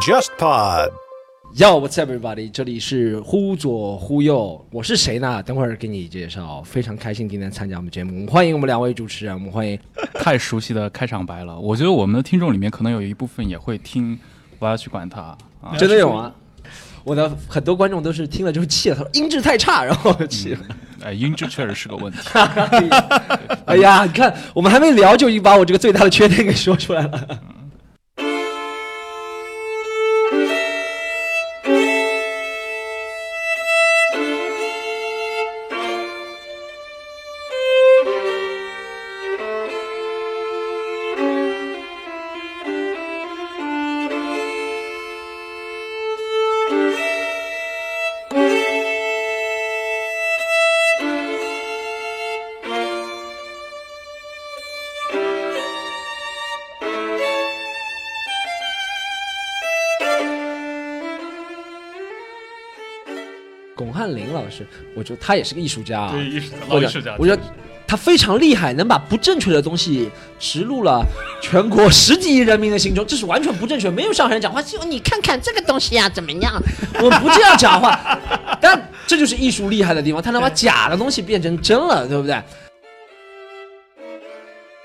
JustPod。Yo, what's up, everybody？这里是忽左忽右，我是谁呢？等会儿给你介绍。非常开心今天参加我们节目，欢迎我们两位主持人，我们欢迎太熟悉的开场白了。我觉得我们的听众里面可能有一部分也会听，我要去管他啊。真的有吗？我的很多观众都是听了之后气了，他说音质太差，然后气了。哎，音质确实是个问题。哎呀，你看我们还没聊就已经把我这个最大的缺点给说出来了。我觉得他也是个艺术家啊，艺术家或者我觉得他非常厉害，能把不正确的东西植入了全国 十几亿人民的心中，这是完全不正确，没有上海人讲话就你看看这个东西呀、怎么样？我们不这样讲话，但这就是艺术厉害的地方，他能把假的东西变成真了，对不对？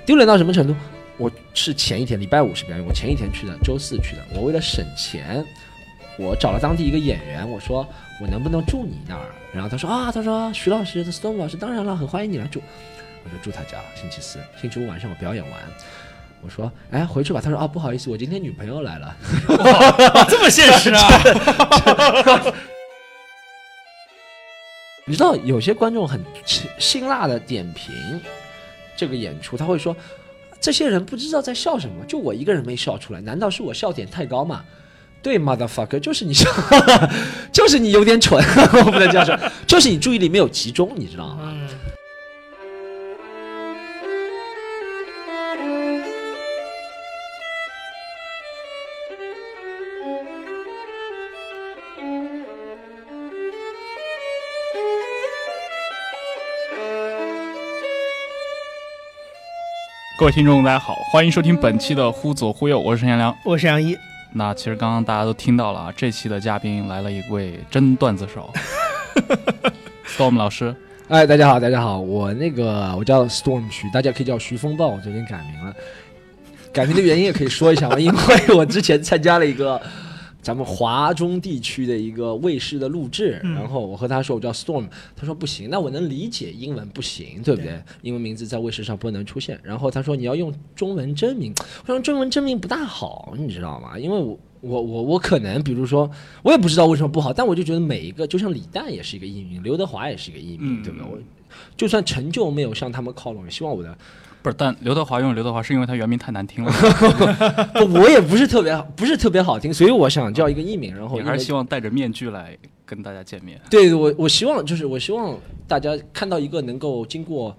丢脸到什么程度？我是前一天礼拜五是表演，我前一天去的，周四去的。我为了省钱，我找了当地一个演员，我说我能不能住你那儿？然后他说啊，他说徐老师，Storm 老师，当然了，很欢迎你来住。我就住他家，星期四、星期五晚上我表演完，我说哎回去吧。他说啊不好意思，我今天女朋友来了。这么现实啊！你知道有些观众很辛辛辣的点评这个演出，他会说这些人不知道在笑什么，就我一个人没笑出来，难道是我笑点太高吗？对，motherfucker，就是你笑，就是你有点蠢，我不能这样说，就是你注意力没有集中，你知道吗？嗯，各位听众，大家好，欢迎收听本期的《忽左忽右》，我是陈彦良。我是杨一，那其实刚刚大家都听到了啊，这期的嘉宾来了一位真段子手，Storm 老师。哎，大家好，大家好，我那个我叫 Storm 徐，大家可以叫徐风暴，我最近改名了。改名的原因也可以说一下嘛，因为我之前参加了一个咱们华中地区的一个卫视的录制，然后我和他说我叫 Storm，他说不行，那我能理解英文不行，对不对？英文名字在卫视上不能出现。然后他说你要用中文真名，我说中文真名不大好，你知道吗？因为我。我我我可能，比如说，我也不知道为什么不好，但我就觉得每一个，就像李诞也是一个艺名，刘德华也是一个艺名，嗯对不对？我就算成就没有向他们靠拢，也希望我的不是，但刘德华用刘德华是因为他原名太难听了，不，我也不是特别好，不是特别好听，所以我想叫一个艺名，然后你还是希望戴着面具来跟大家见面。对我我希望就是我希望大家看到一个能够经过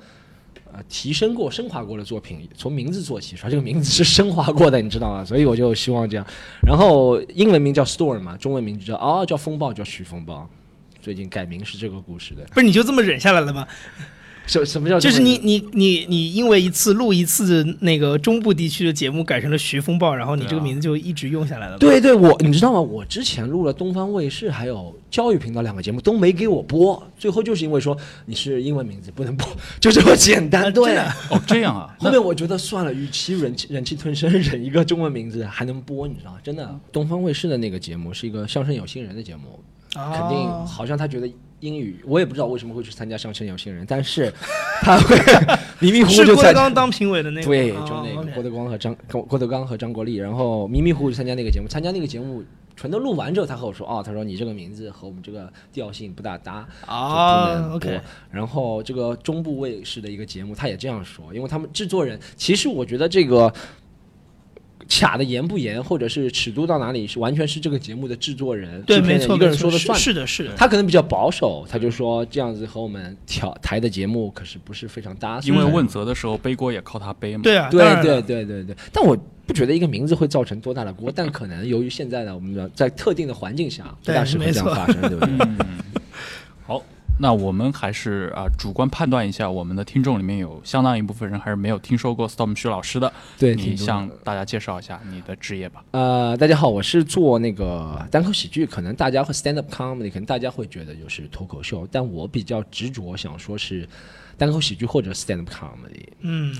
呃提升过、升华过的作品，从名字做起，说这个名字是升华过的，你知道吗？所以我就希望这样。然后英文名叫 Storm 嘛，中文名就叫哦叫风暴，叫徐风暴。最近改名是这个故事的，不是你就这么忍下来了吗？什什么叫就是你你你你因为一次录一次那个中部地区的节目改成了徐风暴，然后你这个名字就一直用下来了。，对对，我你知道吗？我之前录了东方卫视还有教育频道两个节目都没给我播，最后就是因为说你是英文名字不能播，就这么简单。对，哦，这样啊，后面我觉得算了，与其忍气忍气吞声忍一个中文名字还能播，你知道吗？真的，东方卫视的那个节目是一个相声有新人的节目，啊肯定好像他觉得英语，我也不知道为什么会去参加相声有新人，但是 他会 迷迷糊糊是就参郭德纲当评委的那个，对，就哦那个郭德纲和张郭郭德纲和张国立，然后迷迷糊糊就参加那个节目，参加那个节目全都录完之后，他和我说，哦，他说你这个名字和我们这个调性不大搭，就不啊能播。，OK，然后这个中部卫视的一个节目，他也这样说，因为他们制作人，其实我觉得这个。卡的严不严，或者是尺度到哪里，是完全是这个节目的制作人、对，制片没错，人一个人说的算。是的，是的。他可能比较保守，他就说这样子和我们调台的节目可是不是非常搭。因为问责的时候背锅也靠他背嘛。对啊，当对对对对对，但我不觉得一个名字会造成多大的锅，但可能由于现在的我们的在特定的环境下，不大适合这样发生，对不对？嗯，好，那我们还是啊、主观判断一下，我们的听众里面有相当一部分人还是没有听说过 Storm 徐老师的。对，你向大家介绍一下你的职业吧。呃，大家好，我是做那个单口喜剧，可能大家会 stand up comedy，可能大家会觉得就是脱口秀，但我比较执着想说是单口喜剧或者 stand up comedy。嗯，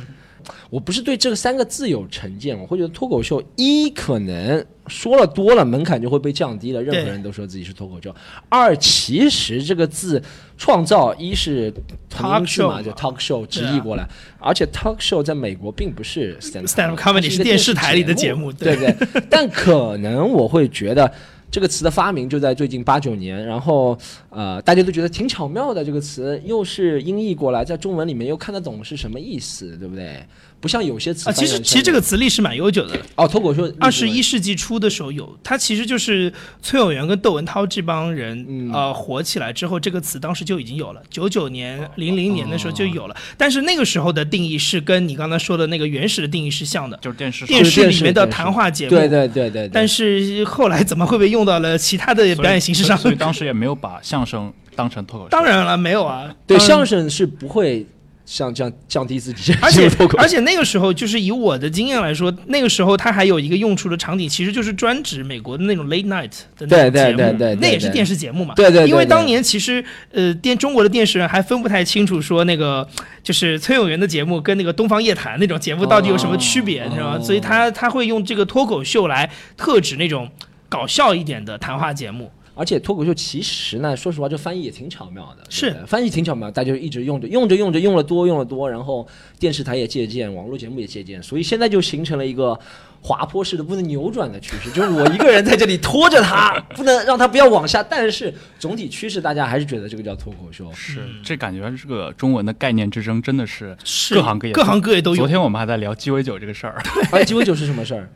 我不是对这三个字有成见，我会觉得脱口秀一可能说了多了，门槛就会被降低了，任何人都说自己是脱口秀。二，其实这个字创造一是同音字 Talk 嘛，show 就嘛 talk show 直译过来，而且 talk show 在美国并不是 Stand up comedy 是电视台里的节，目对不对？但可能我会觉得。这个词的发明就在最近八九年，然后呃，大家都觉得挺巧妙的。这个词又是音译过来，在中文里面又看得懂是什么意思，对不对？不像有些词啊，其实其实这个词历史蛮悠久的，哦，脱口秀二十一世纪初的时候有，它其实就是崔永元跟窦文涛这帮人、嗯。呃火起来之后，这个词当时就已经有了，九九哦年、零零年的时候就有了，但是那个时候的定义是跟你刚才说的那个原始的定义是像的，就是电视电视里面的谈话节目，对对对对，但是后来怎么会被用到了其他的表演形式上？所以所以当时也没有把相声当成脱口秀。当然了，没有啊，对相声是不会像这样降低自己，而且而且那个时候，就是以我的经验来说，那个时候它还有一个用处的场景，其实就是专指美国的那种 late night 的那种节目，对对对那也是电视节目嘛。对对因为当年其实呃电中国的电视人还分不太清楚，说那个就是崔永元的节目跟那个东方夜谭那种节目到底有什么区别，哦你知道吗？哦所以他他会用这个脱口秀来特指那种搞笑一点的谈话节目。而且脱口秀其实呢，说实话，这翻译也挺巧妙的，是。翻译挺巧妙，大家就一直用着，用着用着用了多，用了多，然后电视台也借鉴，网络节目也借鉴，所以现在就形成了一个滑坡式的不能扭转的趋势，就是我一个人在这里拖着它，不能让它不要往下，但是总体趋势大家还是觉得这个叫脱口秀。是。这感觉这个中文的概念之争真的是是。各行各业各行各业都有。昨。天我们还在聊鸡尾酒这个事儿，哎，鸡尾酒是什么事儿？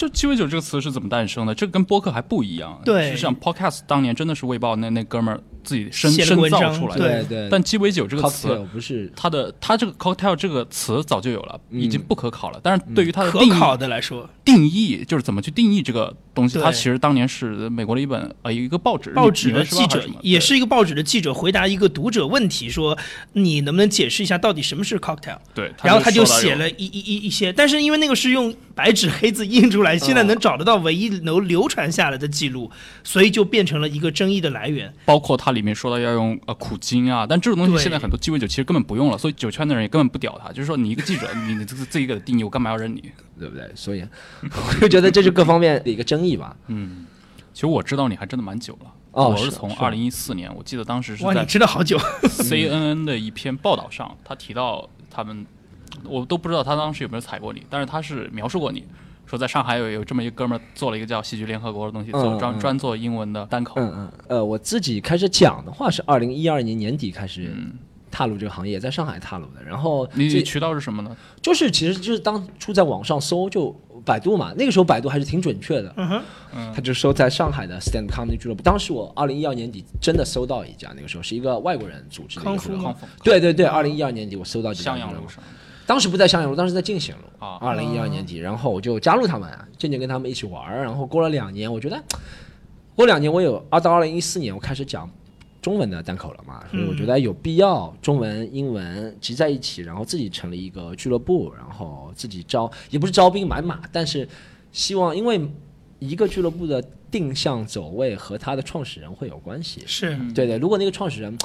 就鸡尾酒这个词是怎么诞生的？这跟播客还不一样。对实际上 podcast 当年真的是卫报那那哥们儿自己深深造出来的。对对但鸡尾酒这个词不是它的它这个 cocktail 这个词早就有了，嗯已经不可考了。但是对于它的可定义、考的来说，定义，就是怎么去定义这个东西，对它其实当年是美国的一本呃一个报纸报纸的记者也是一个报纸的记者回答一个读者问题，说你能不能解释一下到底什么是 cocktail？对，然后他就写了一一一一些，但是因为那个是用白纸黑字印出来，现在能找得到唯一能流传下来的记录，所以就变成了一个争议的来源。包括它里面说到要用呃苦精啊，但这种东西现在很多鸡尾酒其实根本不用了，所以酒圈的人也根本不屌他，就是说你一个记者，你你自自己给他定义，我干嘛要认你？对不对？所以 我就觉得这是各方面的一个争议吧。嗯，其实我知道你还真的蛮久了，我是从二零一四年，我记得当时是哇，你知道好久，CNN 的一篇报道上，他提到他们，我都不知道他当时有没有踩过你，但是他是描述过你。说在上海有有这么一个哥们儿做了一个叫戏剧联合国的东西，做专专做英文的单口。嗯嗯，呃，我自己开始讲的话是二零一二年年底开始嗯踏入这个行业，在上海踏入的。然后这你你渠道是什么呢？就是其实就是当初在网上搜就百度嘛，那个时候百度还是挺准确的，嗯哼，嗯他就搜在上海的 stand comedy 俱乐部。当时我二零一二年底真的搜到一家，那个时候是一个外国人组织的对对对，二零一二年底我搜到这家俱乐部襄阳路，上。当时不在襄阳路，当时在进贤路。啊二零一二年底，然后我就加入他们，渐渐跟他们一起玩儿。然后过了两年，我觉得过两年我有啊，到二零一四年我开始讲中文的单口了嘛，所以我觉得有必要中文、英文集在一起，然后自己成立一个俱乐部，然后自己招也不是招兵买马，但是希望因为一个俱乐部的定向走位和他的创始人会有关系。是嗯对对，如果那个创始人，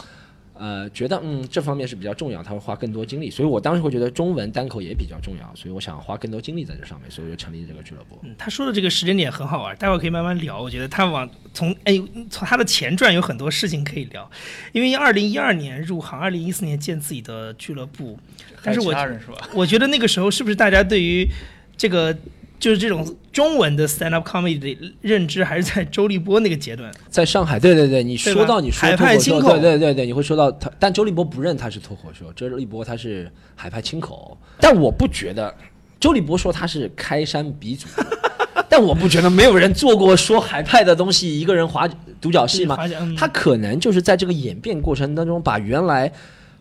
呃，觉得嗯这方面是比较重要，他会花更多精力，所以我当时会觉得中文单口也比较重要，所以我想花更多精力在这上面，所以我就成立这个俱乐部。嗯他说的这个时间点很好玩，待会儿可以慢慢聊。我觉得他往从哎从他的前传有很多事情可以聊，因为二零一二年入行，二零一四年建自己的俱乐部，但是我是吧？我觉得那个时候是不是大家对于这个就是这种中文的 stand up comedy 的认知还是在周立波那个阶段？在上海，对对对，你说到你说海派清口。对对对对，你会说到他，但周立波不认他是脱口秀，周立波他是海派清口，但我不觉得，周立波说他是开山鼻祖，但我不觉得没有人做过说海派的东西，一个人划独角戏吗？他可能就是在这个演变过程当中，把原来，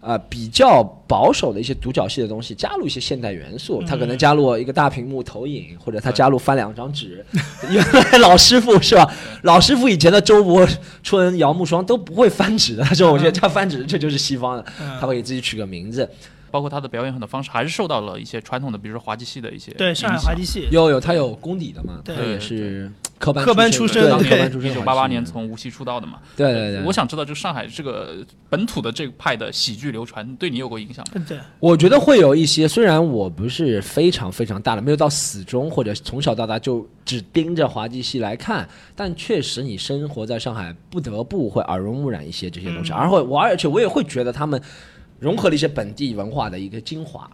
呃比较保守的一些独角戏的东西，加入一些现代元素。他可能加入一个大屏幕投影，或者他加入翻两张纸。原来老师傅是吧？老师傅以前的周伯春、姚慕双都不会翻纸的，他说我觉得他翻纸这就是西方的，嗯他会给自己取个名字。包括他的表演很多方式还是受到了一些传统的，比如说滑稽戏的一些对上海滑稽戏，有有他有功底的嘛，对。他也是科班科班出身对科班出身一九八八年从无锡出道的嘛。对对对，我想知道，就上海这个本土的这个派的喜剧流传，对你有过影响吗？对，我觉得会有一些，虽然我不是非常非常大的，没有到死忠，或者从小到大就只盯着滑稽戏来看，但确实你生活在上海，不得不会耳濡目染一些这些东西，而会我而且我也会觉得他们融合了一些本地文化的一个精华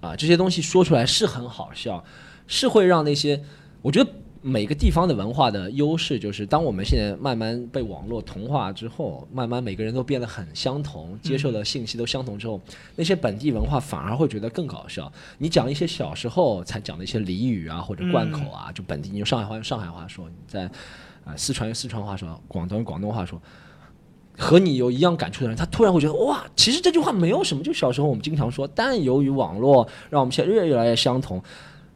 啊，这些东西说出来是很好笑，是会让那些我觉得。每个地方的文化的优势就是，当我们现在慢慢被网络同化之后，慢慢每个人都变得很相同，接受的信息都相同之后，那些本地文化反而会觉得更搞笑。你讲一些小时候才讲的一些俚语啊，或者贯口啊，就本地，你用上海话用上海话说，你在啊、四川用四川话说，广东用广东话说，和你有一样感触的人，他突然会觉得哇，其实这句话没有什么，就小时候我们经常说，但由于网络让我们现在越越来越相同。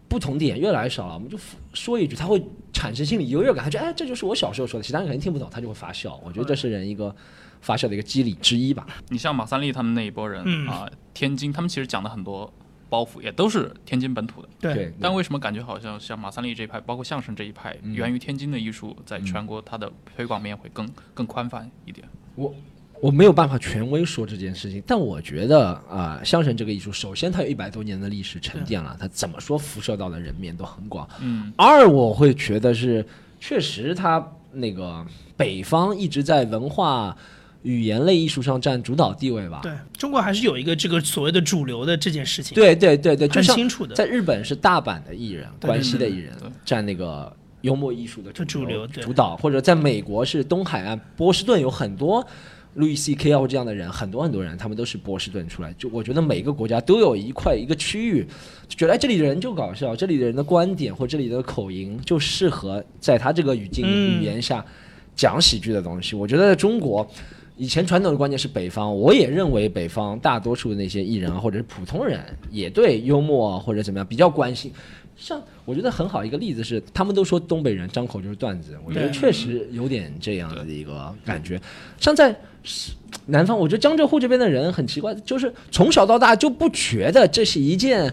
不同点越来越少了，我们就说一句，他会产生心理优越感，他觉得哎，这就是我小时候说的，其他人肯定听不懂，他就会发笑。我觉得这是人一个发笑的一个机理之一吧。你像马三立他们那一波人嗯啊，天津，他们其实讲的很多包袱也都是天津本土的。对，对，但为什么感觉好像像马三立这一派，包括相声这一派，嗯源于天津的艺术，在全国它的推广面会更更宽泛一点？我我没有办法权威说这件事情，但我觉得啊、相声这个艺术，首先它有一百多年的历史沉淀了，它怎么说辐射到的人面都很广。嗯，二，我会觉得是确实它那个北方一直在文化语言类艺术上占主导地位吧。对中国还是有一个这个所谓的主流的这件事情，对对对对，很清楚的。在日本是大阪的艺人，关西的艺人占那个幽默艺术的这主流对主导，或者在美国是东海岸波士顿有很多。路易 C K 啊，或这样的人，很多很多人，他们都是波士顿出来。就我觉得每个国家都有一块一个区域，就觉得哎，这里的人就搞笑，这里的人的观点或这里的口音就适合在他这个语境、嗯语言下讲喜剧的东西。我觉得在中国，以前传统的观念是北方，我也认为北方大多数的那些艺人啊，或者是普通人，也对幽默啊或者怎么样比较关心。像我觉得很好一个例子是，他们都说东北人张口就是段子，我觉得确实有点这样的一个感觉。像在南方，我觉得江浙沪这边的人很奇怪，就是从小到大就不觉得这是一件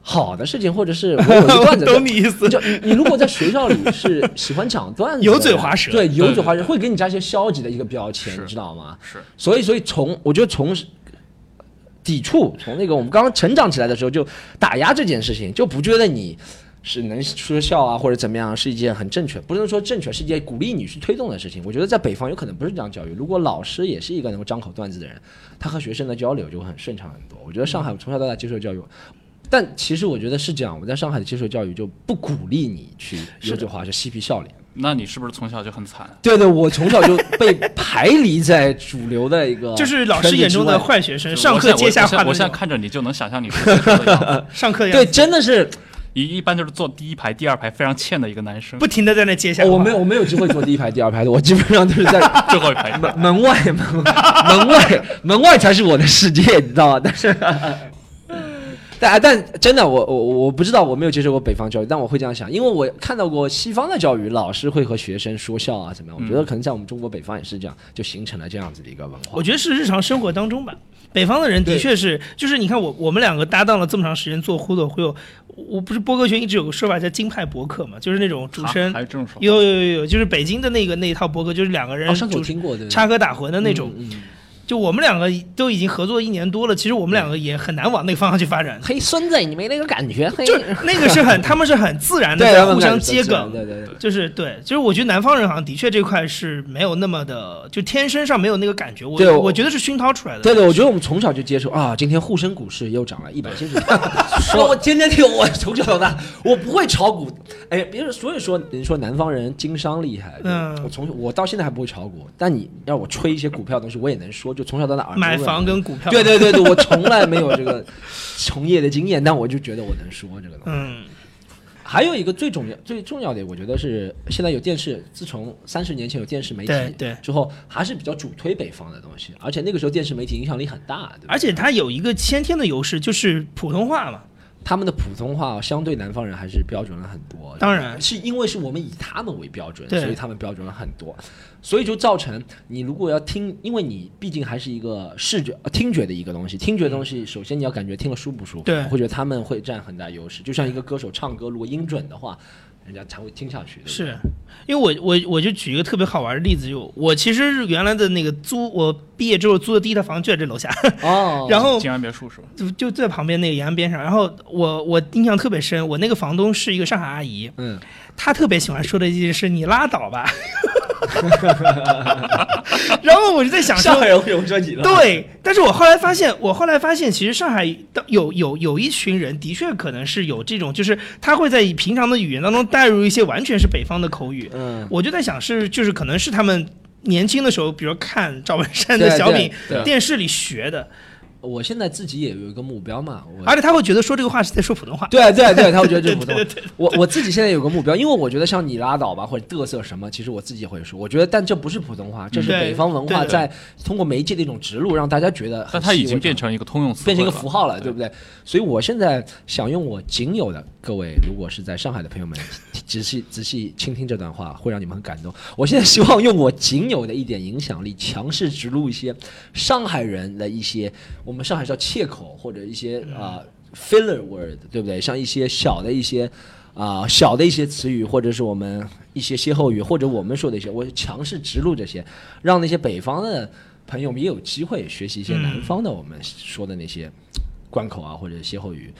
好的事情，或者是我有一段子。懂你意思。就你你如果在学校里是喜欢讲段子，油嘴滑舌对油嘴滑舌会给你加一些消极的一个标签，你知道吗？是所以，所以从我觉得从抵触，从那个我们刚刚成长起来的时候就打压这件事情，就不觉得你是能说笑啊或者怎么样是一件很正确，不能说正确，是一件鼓励你去推动的事情。我觉得在北方有可能不是这样教育，如果老师也是一个能够张口段子的人，他和学生的交流就会很顺畅很多。我觉得上海从小到大接受教育。但其实我觉得是这样，我在上海的接受教育就不鼓励你去油嘴滑舌、嬉皮笑脸。那你是不是从小就很惨？对对，我从小就被排离在主流的一个 就是老师眼中的坏学生，上课接下我现在我现在看着你就能想象你是那时候的样子。对，上课的样子真的是一一般就是坐第一排、第二排非常欠的一个男生，不停的在那接下话。哦我没有我没有机会坐第一排、第二排的，我基本上都是在 最后一排。门门外门门外门外才是我的世界，你知道吗？但是。但但真的，我我我不知道，我没有接受过北方教育，但我会这样想，因为我看到过西方的教育，老师会和学生说笑啊，怎么样？我觉得可能在我们中国北方也是这样，就形成了这样子的一个文化我。觉得是日常生活当中吧。北方的人的确是，就是你看我我们两个搭档了这么长时间做忽左忽右，我不是播客圈一直有个说法叫金派博客嘛，就是那种主持人啊还有这种说法？有有有有，就是北京的那个那一套博客，就是两个人哦，上次主我听过，对插科打诨的那种。嗯嗯就我们两个都已经合作一年多了，其实我们两个也很难往那个方向去发展。嘿，孙子，你没那个感觉？嘿，就那个是很，他们是很自然的 互相接梗，对对对。就是对，就是我觉得南方人好像的确这块是没有那么的，就天生上没有那个感觉。我对我我觉得是熏陶出来的。对对，我觉得我们从小就接受啊，今天沪深股市又涨了一百七十。说我天天听，我从小到大我不会炒股，哎，别人所以说人说南方人经商厉害，嗯我从我到现在还不会炒股，但你让我吹一些股票的东西，我也能说，就从小到大买房跟股票，对对对对，我从来没有这个从业的经验，但我就觉得我能说这个东西。嗯，还有一个最重要、最重要的，我觉得是现在有电视，自从三十年前有电视媒体对对之后，还是比较主推北方的东西，而且那个时候电视媒体影响力很大，对？而且它有一个先天的优势，就是普通话嘛。他们的普通话相对南方人还是标准了很多。当然是因为是我们以他们为标准，所以他们标准了很多，所以就造成你如果要听，因为你毕竟还是一个视觉、呃听觉的一个东西，听觉的东西，首先你要感觉听了舒不舒服，会觉得他们会占很大优势。就像一个歌手唱歌，如果音准的话，人家才会听下去。对对是因为我我我就举一个特别好玩的例子，就我其实原来的那个租，我毕业之后租的第一套房就在这楼下，哦，然后静安别墅是吧？就就在旁边那个延安边上。然后我我印象特别深，我那个房东是一个上海阿姨，嗯，她特别喜欢说的一句是：“你拉倒吧。” 然后我就在想说，上海人会有这你了，对，但是我后来发现，我后来发现，其实上海的有有有一群人，的确可能是有这种，就是他会在平常的语言当中带入一些完全是北方的口语。嗯，我就在想是，就是可能是他们年轻的时候，比如看赵本山的小品电视里学的，我现在自己也有一个目标嘛，我而且他会觉得说这个话是在说普通话。对对对，他会觉得这是普通话。我我自己现在有个目标，因为我觉得像你拉倒吧，或者嘚瑟什么，其实我自己也会说。我觉得，但这不是普通话，这是北方文化在通过媒介的一种植入，让大家觉得很但它已经变成一个通用词变成一个符号了，对不对？所以我现在想用我仅有的各位，如果是在上海的朋友们，仔细仔细倾听这段话，会让你们很感动。我现在希望用我仅有的一点影响力，强势植入一些上海人的一些我们上海叫切口或者一些啊、filler word，对不对？像一些小的一些。啊、小的一些词语，或者是我们一些歇后语，或者我们说的一些，我强势植入这些，让那些北方的朋友们也有机会学习一些南方的我们说的那些关口啊，或者歇后语，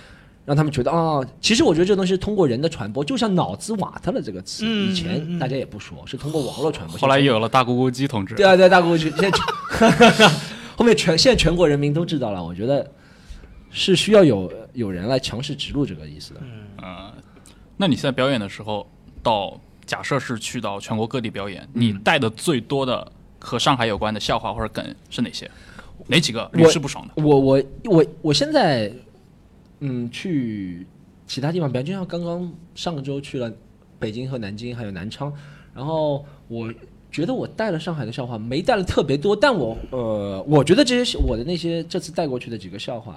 让他们觉得啊、其实我觉得这东西是通过人的传播，就像脑子瓦特了这个词，嗯以前大家也不说，是通过网络传播。后来也有了大咕咕鸡同志。对啊，对大姑去，现在全后面全现在全国人民都知道了，我觉得是需要有有人来强势植入这个意思的。呃，那你现在表演的时候，到假设是去到全国各地表演，你嗯带的最多的和上海有关的笑话或者梗是哪些？哪几个我屡试不爽的？我我我我现在嗯去其他地方表演，就像刚刚上个周去了北京和南京还有南昌，然后我觉得我带了上海的笑话，没带了特别多，但我呃我觉得这些我的那些这次带过去的几个笑话。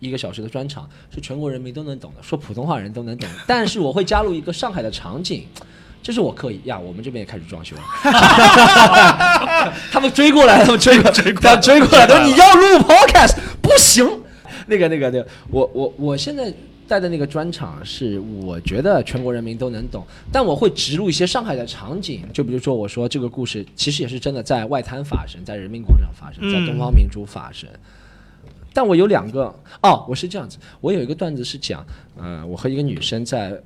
一个小时的专场是全国人民都能懂的，说普通话人都能懂。但是我会加入一个上海的场景，这是我刻意呀。我们这边也开始装修了，他们追过来，他们追过追过来，追过来，他说你要录 podcast 不行。那个那个那个，我我我现在带的那个专场是我觉得全国人民都能懂，但我会植入一些上海的场景，就比如说我说这个故事其实也是真的在外滩发生，在人民广场发生，在东方明珠发生。但我有两个哦，我是这样子，我有一个段子是讲，呃，我和一个女生在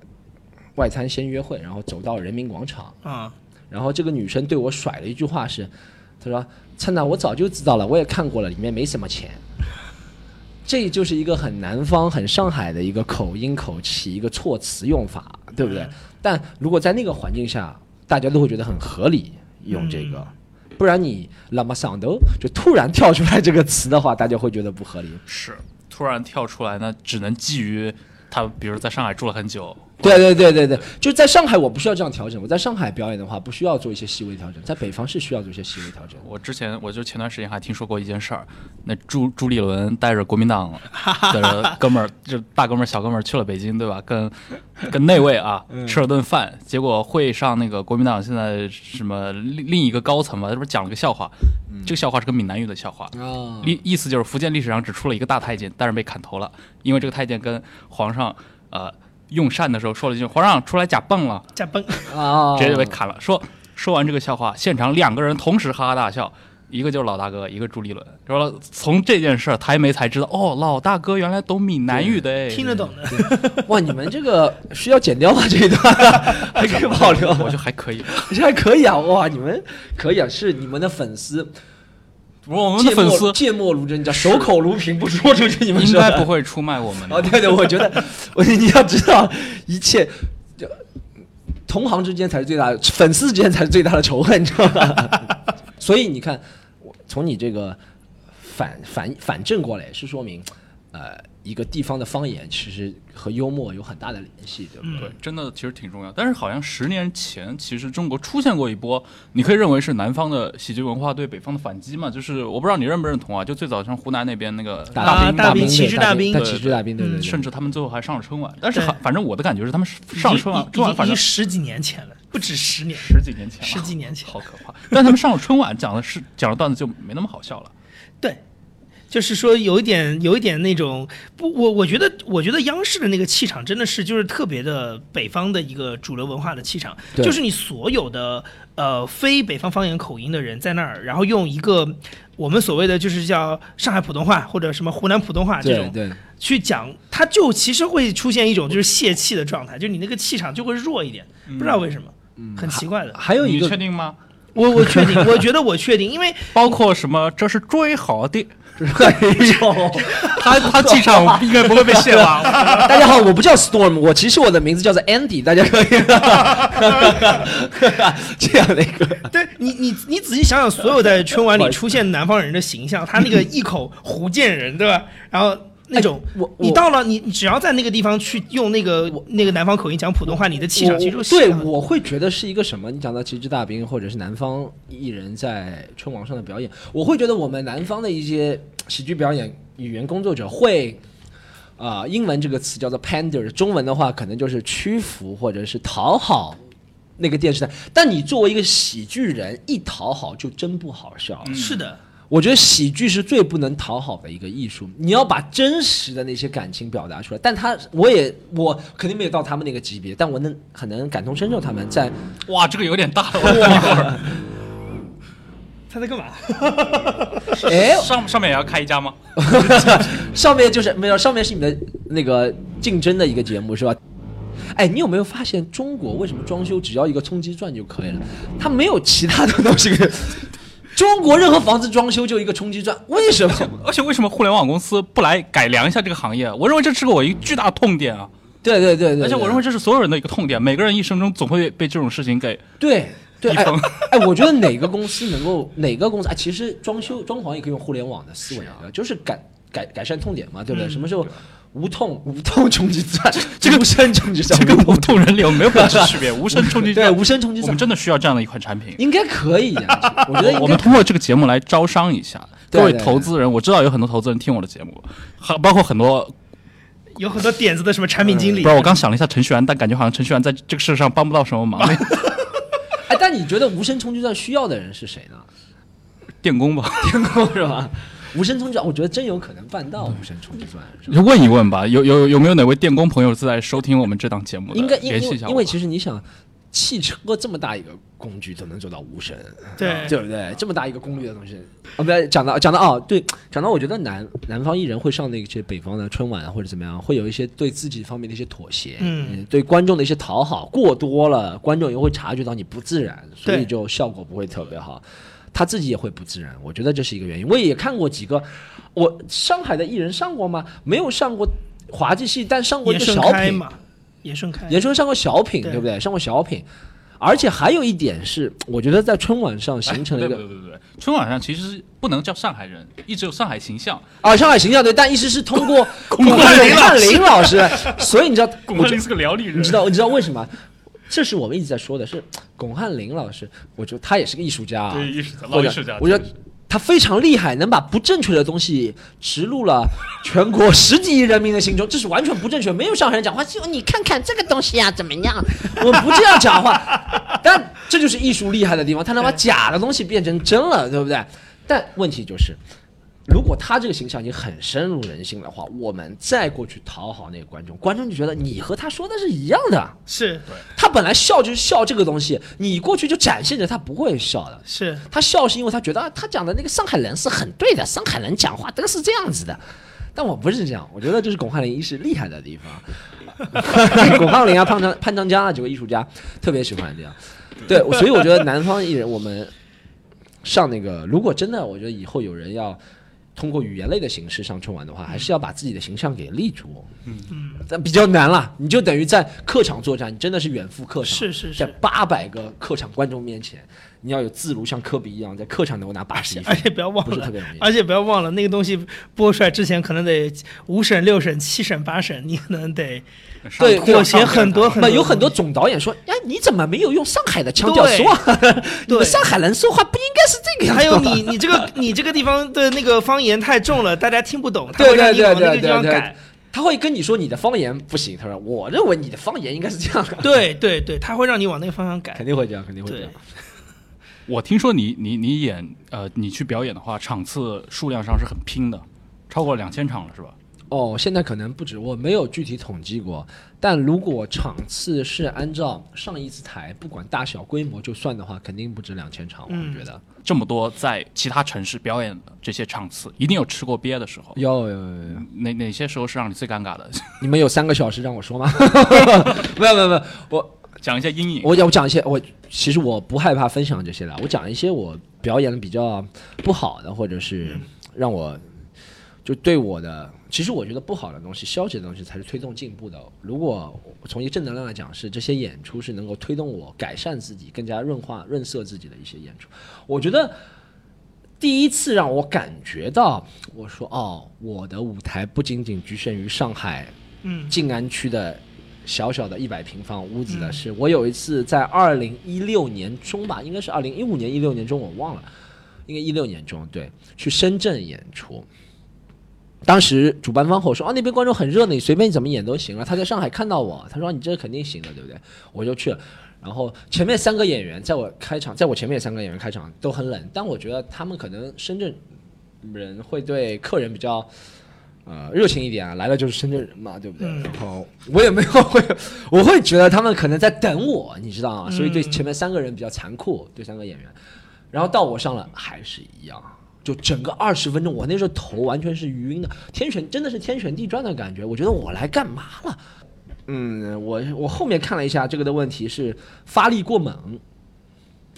外滩先约会，然后走到人民广场，啊，然后这个女生对我甩了一句话是，她说：“灿娜，我早就知道了，我也看过了，里面没什么钱。”这就是一个很南方、很上海的一个口音、口气、一个措辞用法，对不对？但如果在那个环境下，大家都会觉得很合理用这个，不然你拉玛桑都就突然跳出来这个词的话，大家会觉得不合理。是突然跳出来呢，只能基于他，比如在上海住了很久，对对对对对，就在上海我不需要这样调整，我在上海表演的话不需要做一些细微调整，在北方是需要做一些细微调整。我之前我就前段时间还听说过一件事儿，那朱朱立伦带着国民党的哥们儿，就大哥们儿小哥们儿去了北京，对吧？跟 跟那位啊吃了顿饭，结果会上那个国民党现在什么另另一个高层吧，他不是讲了个笑话，这个笑话是个闽南语的笑话，啊意意思就是福建历史上只出了一个大太监，但是被砍头了，因为这个太监跟皇上呃用膳的时候说了一句“皇上出来假蹦了”，假蹦，啊，直接就被砍了。说说完这个笑话，现场两个人同时哈哈大笑，一个就是老大哥，一个朱立伦。说了从这件事儿，台媒才知道，哦，老大哥原来懂闽南语的哎，听得懂的。哇，你们这个需要剪掉吗？这一段还可以保留？我觉得还可以。这 还可以啊！哇，你们可以啊，是你们的粉丝，我们的粉丝芥末如真，叫守口如瓶，不说出去。你们应该不会出卖我们哦，的。对对，我觉得，我你要知道，一切就同行之间才是最大的，粉丝之间才是最大的仇恨，你知道吗？所以你看，我从你这个反反反正过来，是说明，呃，一个地方的方言，其实和幽默有很大的联系，对不对？对，真的其实挺重要。但是好像十年前，其实中国出现过一波，你可以认为是南方的喜剧文化对北方的反击嘛？就是我不知道你认不认同啊？就最早像湖南那边那个大兵，大兵，旗帜大兵旗帜大兵，对对对，甚至他们最后还上了春晚。但是反正我的感觉是，他们上春晚，已经春晚反正已经十几年前了，不止十年，十几年前了，十几年前好可怕。但他们上了春晚，讲的是讲的段子就没那么好笑了。对，就是说有一点有一点那种不，我我觉得我觉得央视的那个气场真的是就是特别的北方的一个主流文化的气场，对就是你所有的呃非北方方言口音的人在那儿，然后用一个我们所谓的就是叫上海普通话或者什么湖南普通话这种对对，去讲，它就其实会出现一种就是泄气的状态，就你那个气场就会弱一点，不知道为什么，很奇怪的。还有一个你确定吗？我我确定，我觉得我确定，因为 包括什么？这是最好的，哎呦，他他气场 应该不会被卸吧？大家好，我不叫 Storm，我其实我的名字叫做 Andy，大家可以这样的一个。对你，你你仔细想想，所有在春晚里出现南方人的形象，他那个一口福建人，对吧？然后那种，哎我你到了你，你只要在那个地方去用那个那个南方口音讲普通话，你的气场其实就对，我会觉得是一个什么？你讲到旗帜大兵或者是南方艺人在春晚上的表演，我会觉得我们南方的一些喜剧表演语言工作者会。啊、英文这个词叫做 pander，中文的话可能就是屈服或者是讨好那个电视台。但你作为一个喜剧人，一讨好就真不好笑。是的，我觉得喜剧是最不能讨好的一个艺术，你要把真实的那些感情表达出来。但他，我也我肯定没有到他们那个级别，但我能很能感同身受他们在。哇，这个有点大了，我等一会儿。他在干嘛？哎，上上面也要开一家吗？上面就是没有，上面是你的那个竞争的一个节目是吧？哎，你有没有发现中国为什么装修只要一个冲击钻就可以了？它没有其他的东西。中国任何房子装修就一个冲击钻，为什么？而且为什么互联网公司不来改良一下这个行业？我认为这是个我一个巨大的痛点啊！对对对对，而且我认为这是所有人的一个痛点，每个人一生中总会被这种事情给对对，哎 哎，我觉得哪个公司能够哪个公司哎，其实装修装潢也可以用互联网的思维啊，就是改改改善痛点嘛，对不对？什么时候无痛无痛冲击钻，这个无声冲击钻，这个无痛人流没有本质区别，无声冲击钻 对无声冲击钻我们真的需要这样的一款产品。应该可以呀、我觉得我们通过这个节目来招商一下各位投资人，我知道有很多投资人听我的节目，还包括很多。有很多点子的什么产品经理，不是，我刚想了一下程序员，但感觉好像程序员在这个事上帮不到什么忙。哎，但你觉得无声冲击钻需要的人是谁呢？电工吧，电工是吧？无声冲击钻，我觉得真有可能办到无声冲击钻，就问一问吧，有有有没有哪位电工朋友是在收听我们这档节目的？应该因联系一下因为因为其实你想，汽车这么大一个工具都能做到无声，对。对不对？这么大一个功率的东西，啊，不对，讲到讲到哦，对，讲到我觉得南南方艺人会上那些北方的春晚啊或者怎么样，会有一些对自己方面的一些妥协，嗯，对观众的一些讨好，过多了，观众又会察觉到你不自然，所以就效果不会特别好。他自己也会不自然，我觉得这是一个原因。我也看过几个，我上海的艺人上过吗？没有上过滑稽戏，但上过一个小品，开嘛，也顺开，也说上过小品，对对不对？上过小品，而且还有一点是，我觉得在春晚上形成了一哎个对对对对，春晚上其实不能叫上海人，一直有上海形象。啊，上海形象对，但意思是通过巩汉林老师，所以你知道，我觉巩汉林是个辽宁人，你知道你知道为什么？这是我们一直在说的，是 巩汉林老师，我觉得他也是个艺术家啊，对艺术家，老艺术家。我觉得他非常厉害，能把不正确的东西植入了 全国十几亿人民的心中，这是完全不正确。没有上海人讲话，就你看看这个东西呀、怎么样？我们不这样讲话，但这就是艺术厉害的地方，他能把假的东西变成真了，对不对？但问题就是。如果他这个形象已经很深入人心的话，我们再过去讨好那个观众，观众就觉得你和他说的是一样的。是他本来笑就是笑这个东西，你过去就展现着他不会笑的。是，他笑是因为他觉得啊，他讲的那个上海人是很对的，上海人讲话都是这样子的。但我不是这样，我觉得这是巩汉林一是厉害的地方。巩汉林啊，潘长潘长江啊，几位艺术家特别喜欢这样。对，所以我觉得南方艺人我们上那个，如果真的，我觉得以后有人要通过语言类的形式上春晚的话，还是要把自己的形象给立住。嗯嗯，但比较难了，你就等于在客场作战，你真的是远赴客场，是是是。在八百个客场观众面前，你要有自如，像科比一样在客场能够拿八十一分而分，且不要忘了不是特，别容易。而且不要忘了那个东西播出来之前，可能得五审、六审、七审、八审，你可能得对妥协很多很多有很多总导演说：“哎，你怎么没有用上海的腔调说话？你对们上海人说话不应该是这个样子还有你，你这个你这个地方的那个方言太重了，大家听不懂，他对会让你对对往那个地对对方改。他会跟你说你的方言不行，他说我认为你的方言应该是这样的，对对对，他会让你往那个方向改肯。定会这样，肯定会这样。，我听说你你你演呃你去表演的话，场次数量上是很拼的，超过两千场了是吧？哦，现在可能不止，我没有具体统计过。但如果场次是按照上一次台不管大小规模就算的话，肯定不止两千场。嗯我觉得这么多在其他城市表演的这些场次，一定有吃过鳖的时候。有有有有，哪哪些时候是让你最尴尬的？你们有三个小时让我说吗？没有没有没有，我讲一些阴影。我我讲一些，我其实我不害怕分享这些的，我讲一些我表演的比较不好的，或者是让我就对我的，其实我觉得不好的东西、消极的东西才是推动进步的。如果从一个正能量来讲，是这些演出是能够推动我改善自己、更加润化、润色自己的一些演出。我觉得第一次让我感觉到，我说哦，我的舞台不仅仅局限于上海嗯静安区的小小的一百平方屋子的是，我有一次在二零一六年中吧，应该是二零一五年、一六年中，我忘了，应该一六年中，对，去深圳演出。当时主办方和我说：“啊，那边观众很热闹，你随便怎么演都行了。”他在上海看到我，他说：“你这肯定行的，对不对？”我就去了。然后前面三个演员在我开场，在我前面三个演员开场都很冷，但我觉得他们可能深圳人会对客人比较呃热情一点啊，来了就是深圳人嘛，对不对？嗯然后我也没有会，我会觉得他们可能在等我，你知道吗？所以对嗯前面三个人比较残酷，对三个演员，然后到我上了还是一样。就整个二十分钟，我那时候头完全是晕的，天旋真的是天旋地转的感觉。我觉得我来干嘛了？嗯，我我后面看了一下这个的问题是发力过猛，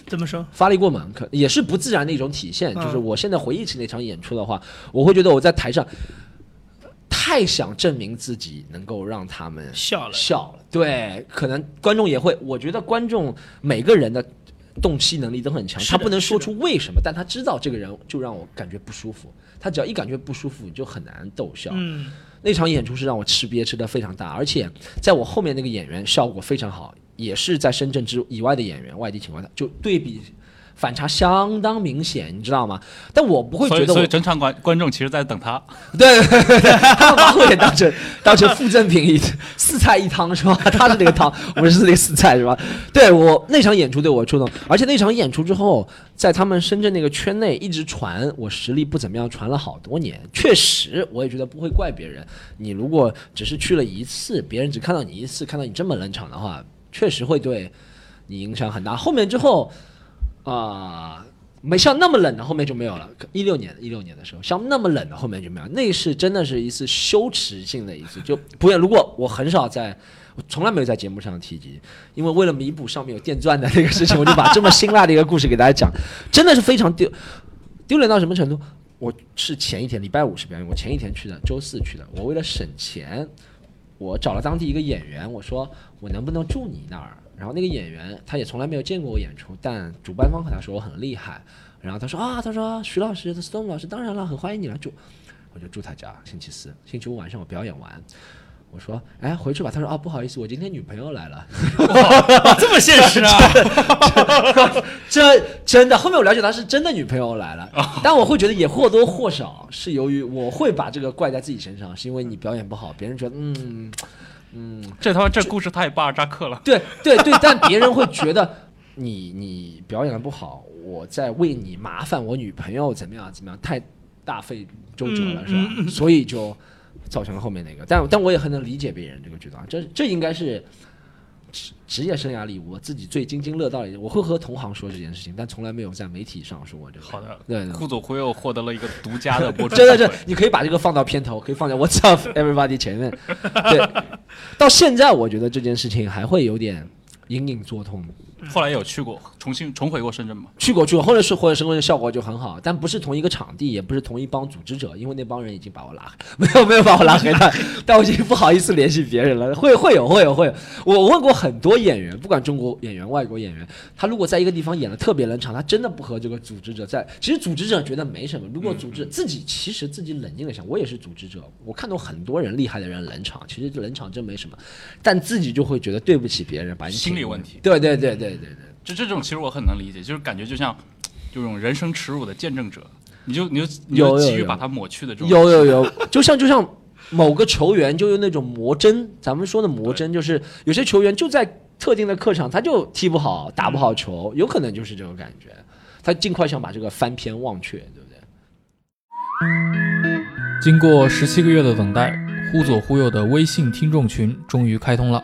怎么说？发力过猛，可也是不自然的一种体现。嗯就是我现在回忆起那场演出的话，我会觉得我在台上太想证明自己能够让他们笑了笑了。对，可能观众也会，我觉得观众每个人的洞悉能力都很强，他不能说出为什么，但他知道这个人就让我感觉不舒服。他只要一感觉不舒服，你就很难逗笑。嗯，那场演出是让我吃瘪吃的非常大，而且在我后面那个演员效果非常好，也是在深圳之以外的演员，外地情况下就对比反差相当明显，你知道吗？但我不会觉得我所以整场观观众其实在等他。对对对对，他们把我也当成当成附赠品一四菜一汤是吧？他是那个汤，我是那个四菜是吧？对我那场演出对我触动，而且那场演出之后，在他们深圳那个圈内一直传我实力不怎么样，传了好多年。确实，我也觉得不会怪别人。你如果只是去了一次，别人只看到你一次，看到你这么冷场的话，确实会对你影响很大。后面之后啊。没像那么冷的后面就没有了。一六年，一六年的时候，像那么冷的后面就没有。那是真的是一次羞耻性的一次，就不要。如果我很少在，我从来没有在节目上提及，因为为了弥补上面有电钻的那个事情，我就把这么辛辣的一个故事给大家讲，真的是非常丢丢脸到什么程度？我是前一天礼拜五是表演，我前一天去的，周四去的。我为了省钱，我找了当地一个演员，我说我能不能住你那儿？然后那个演员他也从来没有见过我演出，但主办方和他说我很厉害，然后他说啊，他说徐老师，Stone 老师，当然了，很欢迎你来住，我就住他家。星期四、星期五晚上我表演完，我说哎回去吧，他说啊不好意思，我今天女朋友来了。这么现实啊？这真的，后面我了解他是真的女朋友来了，但我会觉得也或多或少是由于我会把这个怪在自己身上，是因为你表演不好，别人觉得嗯嗯，这他妈这故事太巴尔扎克了。对对对，但别人会觉得你你表演的不好，我在为你麻烦我女朋友怎么样怎么样，太大费周折了，是吧？嗯所以就造成了后面那个，但但我也很能理解别人这个举动，啊，这这应该是。职职业生涯里，我自己最津津乐道的一，我会和同行说这件事情，但从来没有在媒体上说过这个。好的，对对忽左忽右获得了一个独家的播出 真的是，你可以把这个放到片头，可以放在 What's Up Everybody 前面。对，到现在我觉得这件事情还会有点隐隐作痛。后来有去过，重新重回过深圳吗？去过去过，后来是或者生活的效果就很好，但不是同一个场地，也不是同一帮组织者，因为那帮人已经把我拉黑，没有没有把我拉黑的，但我已经不好意思联系别人了。会会有会有会有，我问过很多演员，不管中国演员、外国演员，他如果在一个地方演的特别冷场，他真的不和这个组织者在。其实组织者觉得没什么，如果组织自己其实自己冷静的想，我也是组织者，我看到很多人厉害的人冷场，其实冷场真没什么，但自己就会觉得对不起别人，把你心理问题。对对对对对对对。就这种其实我很能理解，就是感觉就像这种人生耻辱的见证者，你就你就你就急于把它抹去的这种。有有有，就像就像某个球员就用那种魔针，咱们说的魔针，就是有些球员就在特定的客场他就踢不好，打不好球，有可能就是这种感觉，他尽快想把这个翻篇忘却，对不对？经过十七个月的等待，忽左忽右的微信听众群终于开通了。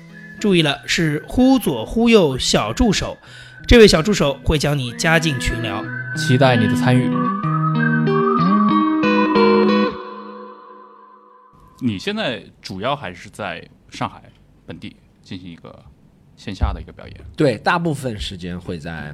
注意了，是忽左忽右小助手，这位小助手会将你加进群聊，期待你的参与。你现在主要还是在上海本地进行一个线下的一个表演？对，大部分时间会在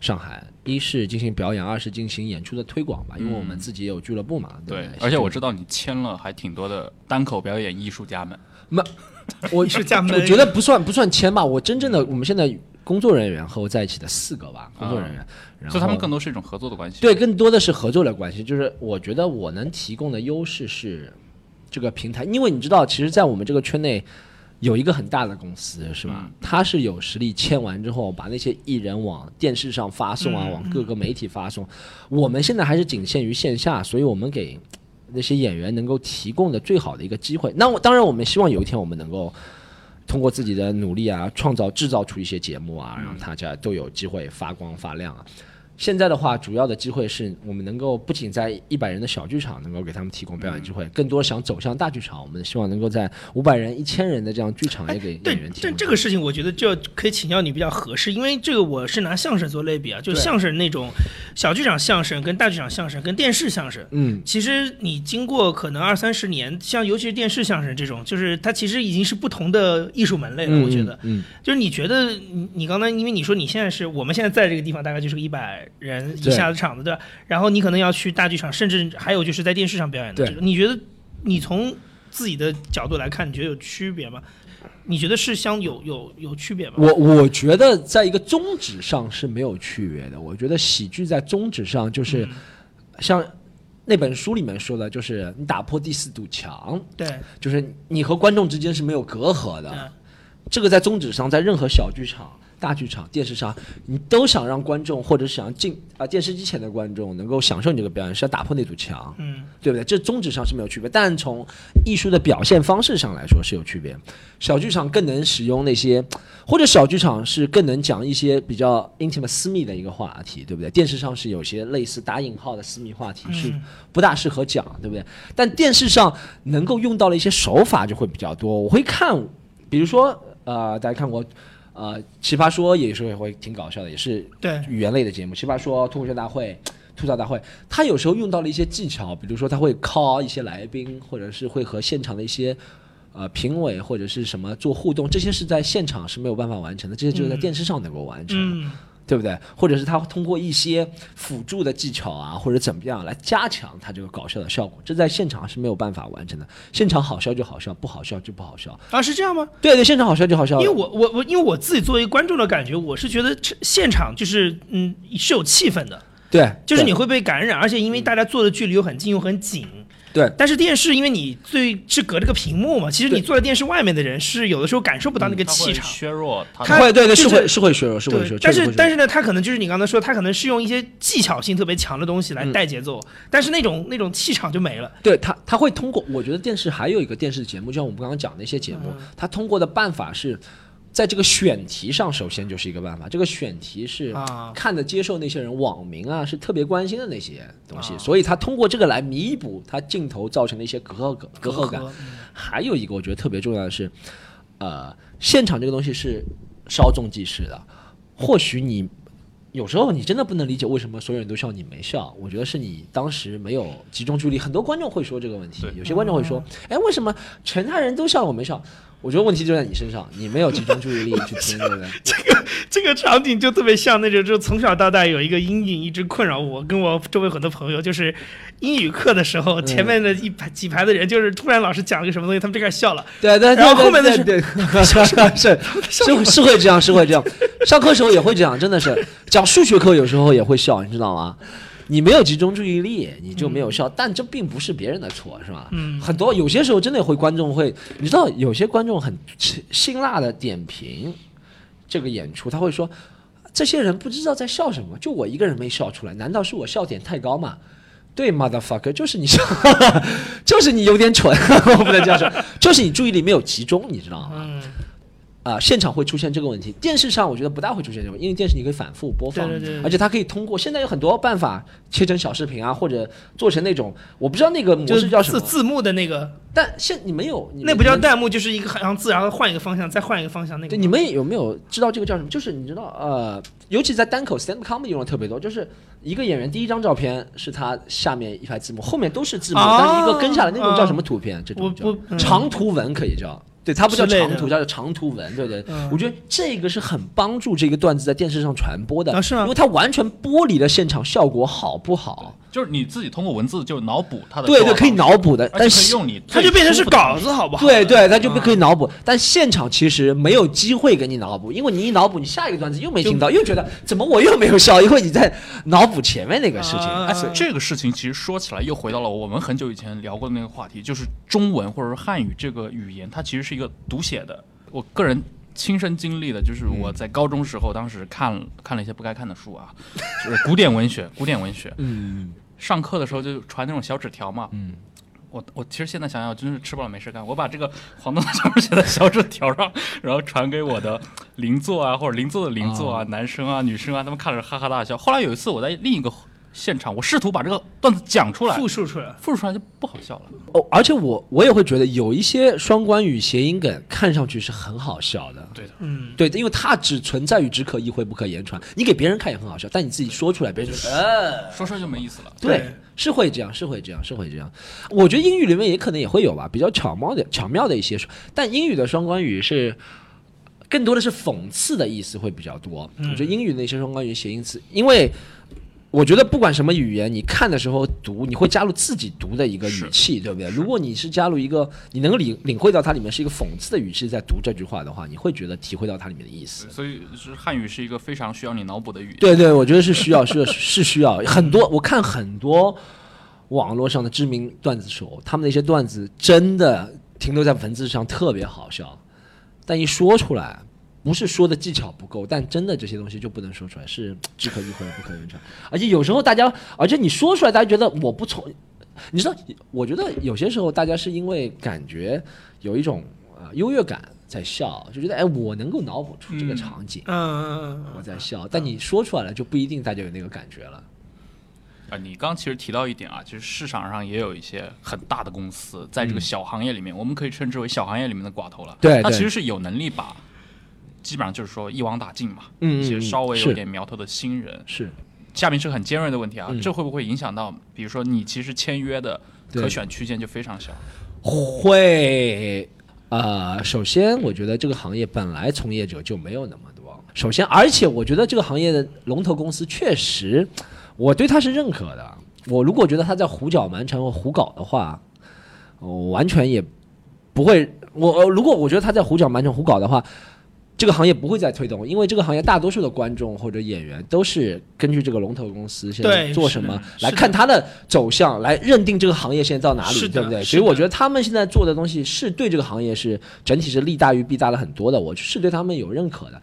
上海，一是进行表演，二是进行演出的推广吧，因为我们自己也有俱乐部嘛。对，而且我知道你签了还挺多的单口表演艺术家们。那。我是这样，我觉得不算不算签吧。我真正的我们现在工作人员和我在一起的四个吧，工作人员，所以他们更多是一种合作的关系。对，更多的是合作的关系。就是我觉得我能提供的优势是这个平台，因为你知道，其实，在我们这个圈内有一个很大的公司，是吧？他是有实力签完之后，把那些艺人往电视上发送啊，往各个媒体发送。我们现在还是仅限于线下，所以我们给。那些演员能够提供的最好的一个机会，那我当然我们希望有一天我们能够通过自己的努力啊，创造制造出一些节目啊，让大家都有机会发光发亮啊。现在的话，主要的机会是我们能够不仅在一百人的小剧场能够给他们提供表演机会，更多想走向大剧场。我们希望能够在五百人、一千人的这样剧场也给演员提供。但这个事情，我觉得就可以请教你比较合适，因为这个我是拿相声做类比啊，就相声那种小剧场相声跟大剧场相声跟电视相声，嗯，其实你经过可能二三十年，像尤其是电视相声这种，就是它其实已经是不同的艺术门类了。我觉得，嗯，就是你觉得你你刚才因为你说你现在是我们现在在这个地方大概就是个一百。人一下子场子，对吧？然后你可能要去大剧场，甚至还有就是在电视上表演的。你觉得你从自己的角度来看，你觉得有区别吗？你觉得是相有有有区别吗？我我觉得在一个宗旨上是没有区别的。我觉得喜剧在宗旨上就是像那本书里面说的，就是你打破第四堵墙，对，就是你和观众之间是没有隔阂的。这个在宗旨上，在任何小剧场。大剧场、电视上，你都想让观众，或者想进啊电视机前的观众能够享受你这个表演，是要打破那堵墙，嗯，对不对？这宗旨上是没有区别，但从艺术的表现方式上来说是有区别。小剧场更能使用那些，或者小剧场是更能讲一些比较 intimate 私密的一个话题，对不对？电视上是有些类似打引号的私密话题是不大适合讲，对不对？但电视上能够用到的一些手法就会比较多。我会看，比如说呃，大家看过。呃，奇葩说有时候也会挺搞笑的，也是对语言类的节目。奇葩说、脱口秀大会、吐槽大会，他有时候用到了一些技巧，比如说他会 call 一些来宾，或者是会和现场的一些呃评委或者是什么做互动，这些是在现场是没有办法完成的，这些只有在电视上能够完成。对不对？或者是他通过一些辅助的技巧啊，或者怎么样来加强他这个搞笑的效果，这在现场是没有办法完成的。现场好笑就好笑，不好笑就不好笑啊？是这样吗？对对，现场好笑就好笑。因为我我我，因为我自己作为观众的感觉，我是觉得现场就是嗯是有气氛的，对，就是你会被感染，而且因为大家坐的距离又很近又很紧。对，但是电视，因为你最是隔着个屏幕嘛，其实你坐在电视外面的人是有的时候感受不到那个气场，削弱，他会对对是会是会削弱，是会削弱。但是但是呢，他可能就是你刚才说，他可能是用一些技巧性特别强的东西来带节奏，但是那种那种气场就没了。对他他会通过，我觉得电视还有一个电视节目，就像我们刚刚讲的一些节目，他通过的办法是。在这个选题上，首先就是一个办法。这个选题是啊看的接受那些人，网民啊是特别关心的那些东西，啊所以他通过这个来弥补他镜头造成的一些隔阂感。隔阂感。嗯还有一个我觉得特别重要的是，呃，现场这个东西是稍纵即逝的，或许你。有时候你真的不能理解为什么所有人都笑你没笑，我觉得是你当时没有集中注意力。很多观众会说这个问题，有些观众会说：“哎，为什么全他人都笑我没笑？”我觉得问题就在你身上，你没有集中注意力去听，对不对？这个场景就特别像那种，就从小到大有一个阴影一直困扰我，跟我周围很多朋友，就是英语课的时候，前面的一排几排的人，就是突然老师讲了个什么东西，他们就开始笑了。对对对，然后后面的是对，对 是是是会这样，是会这样。上课时候也会这样，真的是讲数学课有时候也会笑，你知道吗？你没有集中注意力，你就没有笑，但这并不是别人的错，是吧？嗯很多有些时候真的会观众会，你知道有些观众很辛辣的点评这个演出，他会说这些人不知道在笑什么，就我一个人没笑出来，难道是我笑点太高吗？对，motherfucker，就是你笑，就是你有点蠢，我不能这样说，就是你注意力没有集中，你知道吗？嗯，啊、现场会出现这个问题。电视上我觉得不大会出现这种，因为电视你可以反复播放，对对对而且它可以通过现在有很多办法切成小视频啊，或者做成那种我不知道那个模就式叫什么，字字幕的那个，但现你们有，你那不叫弹幕，就是一个好像字，然后换一个方向，再换一个方向，那个对，你们有没有知道这个叫什么？就是你知道，呃，尤其在单口 stand up comedy 用的特别多，就是一个演员第一张照片是他下面一排字幕，后面都是字幕，哦但是一个跟下来那种叫什么图片？这种叫长图文可以叫。对，它不叫长图，叫长图文，对对。嗯我觉得这个是很帮助这个段子在电视上传播的，啊是吗因为它完全剥离了现场效果好不好？就是你自己通过文字就脑补它的对对，可以脑补的，但是且可以用你它就变成是稿子，好不好？对对，它就可以脑补，但现场其实没有机会给你脑补，因为你一脑补，你下一个段子又没听到，又觉得怎么我又没有笑，因为你在脑补前面那个事情。啊哎，这个事情其实说起来又回到了我们很久以前聊过的那个话题，就是中文或者说汉语这个语言，它其实是一个读写的。我个人亲身经历的，就是我在高中时候，当时看看了一些不该看的书啊，就是古典文学，古典文学。嗯上课的时候就传那种小纸条嘛，嗯，我我其实现在想想，真是吃饱了没事干。我把这个黄豆上面写在小纸条上，然后传给我的邻座啊，或者邻座的邻座啊，男生啊、女生啊，他们看着哈哈大笑。后来有一次我在另一个现场，我试图把这个段子讲出来，复述出来。复述出来就不好笑了。哦，而且我我也会觉得有一些双关语、谐音梗看上去是很好笑的。对的，嗯，对，因为它只存在于只可意会不可言传，你给别人看也很好笑，但你自己说出来，别人就呃，说出来就没意思了。对对，是会这样，是会这样，是会这样。我觉得英语里面也可能也会有吧，比较巧妙的巧妙的一些说，但英语的双关语是更多的是讽刺的意思会比较多。我觉得英语那些双关语、谐音词，因为我觉得不管什么语言，你看的时候读，你会加入自己读的一个语气，对不对？如果你是加入一个你能领领会到它里面是一个讽刺的语气在读这句话的话，你会觉得体会到它里面的意思。所以是汉语是一个非常需要你脑补的语言。对对，我觉得是需要，是 是需要很多。我看很多网络上的知名段子手，他们那些段子真的停留在文字上特别好笑，但一说出来，不是说的技巧不够，但真的这些东西就不能说出来，是只可意会不可言传。而且有时候大家，而且你说出来，大家觉得我不从，你知道，我觉得有些时候大家是因为感觉有一种呃优越感在笑，就觉得哎，我能够脑补出这个嗯场景。嗯嗯嗯我在笑，但你说出来了，就不一定大家有那个感觉了。啊，你刚其实提到一点啊，就是市场上也有一些很大的公司，在这个小行业里面，我们可以称之为小行业里面的寡头了。对对它其实是有能力把，基本上就是说一网打尽嘛。嗯嗯一些嗯稍微有点苗头的新人，是，下面是个很尖锐的问题啊，嗯这会不会影响到，比如说你其实签约的可选区间就非常小？会，呃，首先我觉得这个行业本来从业者就没有那么多。首先，而且我觉得这个行业的龙头公司确实，我对他是认可的。我如果觉得他在胡搅蛮缠或胡搞的话，我完全也不会。我呃如果我觉得他在胡搅蛮缠、胡搞的话，这个行业不会再推动，因为这个行业大多数的观众或者演员都是根据这个龙头公司现在做什么来看它的走向，来认定这个行业现在到哪里，对不对？所以我觉得他们现在做的东西是对这个行业是整体是利大于弊大了很多的，我是对他们有认可的。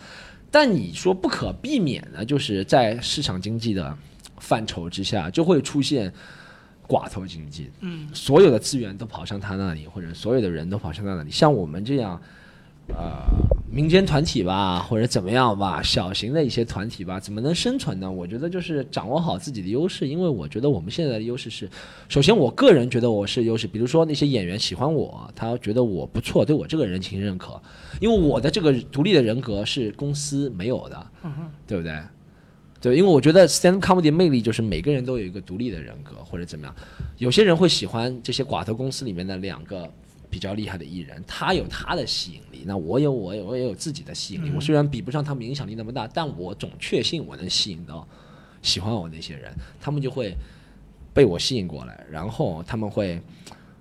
但你说不可避免的，就是在市场经济的范畴之下，就会出现寡头经济。嗯，所有的资源都跑向他那里，或者所有的人都跑向他那里。像我们这样，呃民间团体吧，或者怎么样吧，小型的一些团体吧，怎么能生存呢？我觉得就是掌握好自己的优势，因为我觉得我们现在的优势是，首先我个人觉得我是优势，比如说那些演员喜欢我，他觉得我不错，对我这个人情认可，因为我的这个独立的人格是公司没有的，对不对？对，因为我觉得 stand up comedy 的魅力就是每个人都有一个独立的人格，或者怎么样。有些人会喜欢这些寡头公司里面的两个比较厉害的艺人，他有他的吸引力，那我有我有我也有自己的吸引力。我虽然比不上他们影响力那么大，但我总确信我能吸引到喜欢我那些人，他们就会被我吸引过来，然后他们会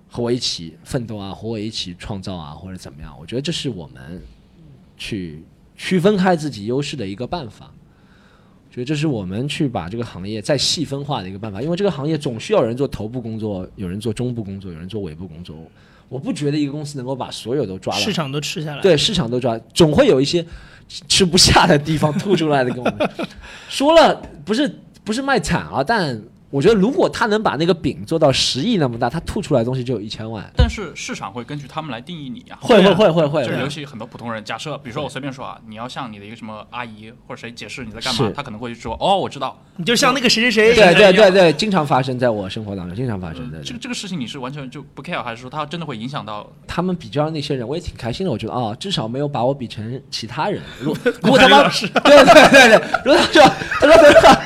和我一起奋斗啊，和我一起创造啊，或者怎么样。我觉得这是我们去区分开自己优势的一个办法。觉得这是我们去把这个行业再细分化的一个办法，因为这个行业总需要人做头部工作，有人做中部工作，有人做尾部工作。我不觉得一个公司能够把所有都抓了，市场都吃下来。对，市场都抓，总会有一些吃不下的地方吐出来的。跟我们 说了，不是不是卖惨啊，但。我觉得如果他能把那个饼做到十亿那么大，他吐出来的东西就有一千万。但是市场会根据他们来定义你呀。会会会会会。就是尤其很多普通人，假设比如说我随便说啊，你要向你的一个什么阿姨或者谁解释你在干嘛，他可能会说哦，我知道。你就像那个谁谁谁。对对对对，经常发生在我生活当中，经常发生的。这个这个事情你是完全就不 care，还是说他真的会影响到他们比较那些人？我也挺开心的，我觉得啊，至少没有把我比成其他人。如果 如果他妈对对对对，如果他说他说他说。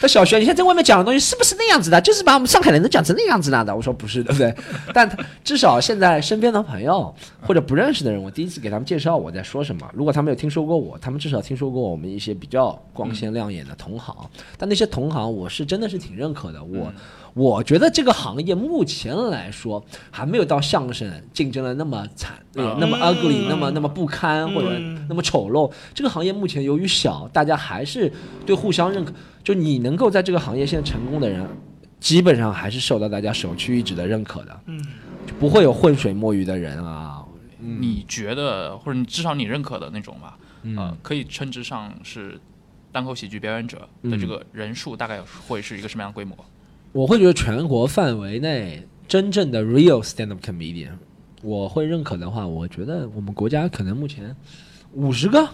他小学，你现在在外面讲的东西是不是那样子的？就是把我们上海人都讲成那样子了的。我说不是，对不对？但至少现在身边的朋友或者不认识的人，我第一次给他们介绍我在说什么。如果他们有听说过我，他们至少听说过我们一些比较光鲜亮眼的同行。但那些同行，我是真的是挺认可的。我。我觉得这个行业目前来说还没有到相声竞争的那么惨，那么 ugly，那么那么不堪或者那么丑陋。这个行业目前由于小，大家还是对互相认可。就你能够在这个行业现在成功的人，基本上还是受到大家首屈一指的认可的。嗯，就不会有浑水摸鱼的人啊。你觉得或者你至少你认可的那种吧，呃，可以称之上是单口喜剧表演者的这个人数，大概会是一个什么样的规模？我会觉得全国范围内真正的 real stand up comedian，我会认可的话，我觉得我们国家可能目前五十个，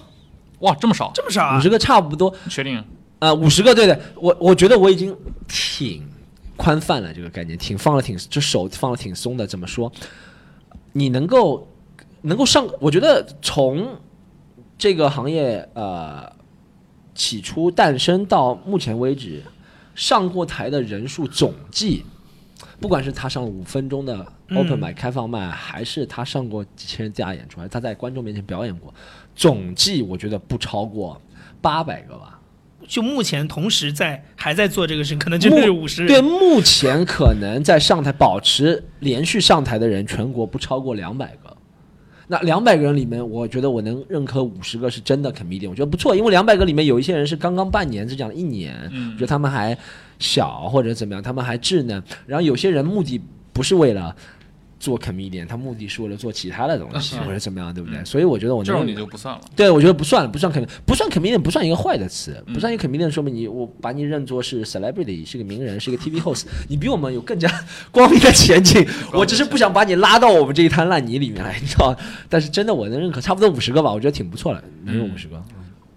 哇，这么少，这么少，五十个差不多。确定？啊，五十个，对对，我我觉得我已经挺宽泛了，这个概念挺放了挺，这手放了挺松的。怎么说？你能够能够上，我觉得从这个行业呃起初诞生到目前为止。上过台的人数总计，不管是他上五分钟的 open 麦开放麦，还是他上过几千人家演出还是，他在观众面前表演过，总计我觉得不超过八百个吧。就目前同时在还在做这个事，可能就是五十。对，目前可能在上台保持连续上台的人，全国不超过两百个。那两百个人里面，我觉得我能认可五十个是真的 comedian，我觉得不错，因为两百个里面有一些人是刚刚半年，只讲了一年，我觉得他们还小或者怎么样，他们还稚嫩，然后有些人目的不是为了。做 comedian，他目的是为了做其他的东西或者怎么样，对不对？所以我觉得我这种你就不算了。对，我觉得不算了，不算 comedian，不算 comedian，不算一个坏的词，不算一个 comedian，说明你我把你认作是 celebrity，是个名人，是一个 TV host，你比我们有更加 光明的前景。我只是不想把你拉到我们这一滩烂泥里面来，你知道吗？但是真的我能认可，差不多五十个吧，我觉得挺不错的，能有五十个。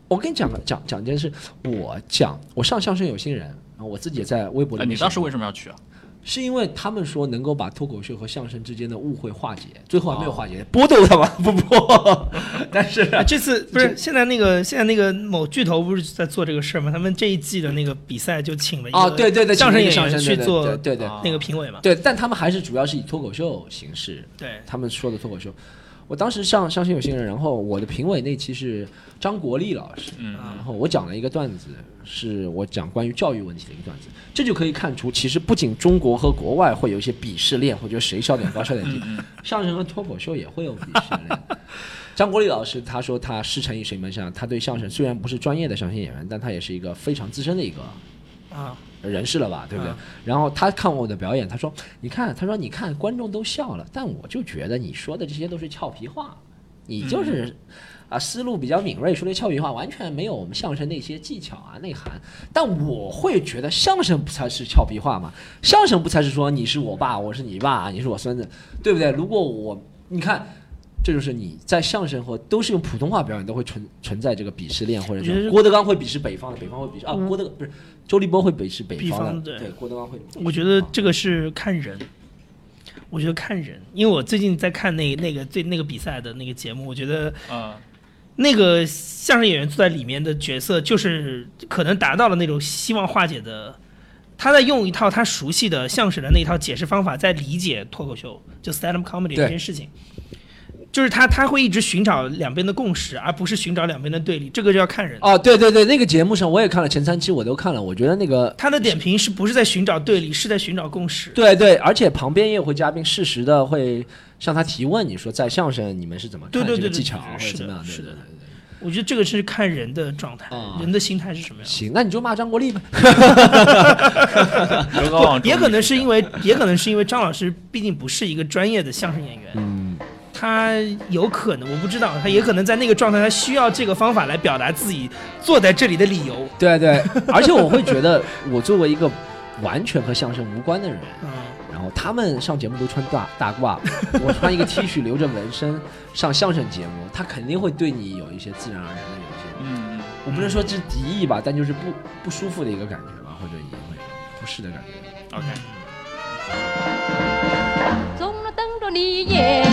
我跟你讲个讲讲件事，我讲我上相声有新人，然后我自己也在微博里。你当时为什么要去啊？是因为他们说能够把脱口秀和相声之间的误会化解，最后还没有化解，剥夺他吗？不播。但是这次不是现在那个现在那个某巨头不是在做这个事儿吗？他们这一季的那个比赛就请了一个对对对相声演员去做对对那个评委嘛。对，但他们还是主要是以脱口秀形式。对，他们说的脱口秀。我当时上相声有新人，然后我的评委那期是张国立老师，嗯，然后我讲了一个段子，是我讲关于教育问题的一个段子，这就可以看出，其实不仅中国和国外会有一些鄙视链，或者谁笑点高笑点低，相声和脱口秀也会有鄙视链。张国立老师他说他师承于谁门下，他对相声虽然不是专业的相声演员，但他也是一个非常资深的一个啊。人士了吧，对不对？然后他看我的表演，他说：“你看，他说你看，观众都笑了，但我就觉得你说的这些都是俏皮话，你就是啊思路比较敏锐，说的俏皮话完全没有我们相声那些技巧啊内涵。但我会觉得相声不才是俏皮话嘛？相声不才是说你是我爸，我是你爸，你是我孙子，对不对？如果我你看。”这就是你在相声和都是用普通话表演都会存存在这个鄙视链，或者郭德纲会鄙视北方的，北方会鄙视啊，嗯郭德不是周立波会北是北北方的，方对对，郭德纲会。我觉得这个是看人，我觉得看人，因为我最近在看那那个最那个比赛的那个节目，我觉得嗯，那个相声演员坐在里面的角色，就是可能达到了那种希望化解的，他在用一套他熟悉的相声的那一套解释方法，在理解脱口秀，就 stand up comedy 对这件事情。就是他他会一直寻找两边的共识，而不是寻找两边的对立，这个就要看人。哦，对对对，那个节目上我也看了前三期，我都看了，我觉得那个他的点评是不是在寻找对立，是在寻找共识。对对，而且旁边也有会嘉宾适时的会向他提问，你说在相声你们是怎么看对对对对这个技巧是的或者怎么样？是的对对对。我觉得这个是看人的状态，啊人的心态是什么样。行，那你就骂张国立呗。德高望重，也可能是因为，也可能是因为张老师毕竟不是一个专业的相声演员，嗯，他有可能我不知道，他也可能在那个状态，他需要这个方法来表达自己坐在这里的理由。对对，而且我会觉得，我作为一个完全和相声无关的人，嗯，然后他们上节目都穿大大褂，我穿一个 T 恤留着纹身 上相声节目，他肯定会对你有一些自然而然的有一些，嗯，嗯我不能说这是敌意吧，但就是不不舒服的一个感觉吧，或者也会不适的感觉。，OK。总了等着你演。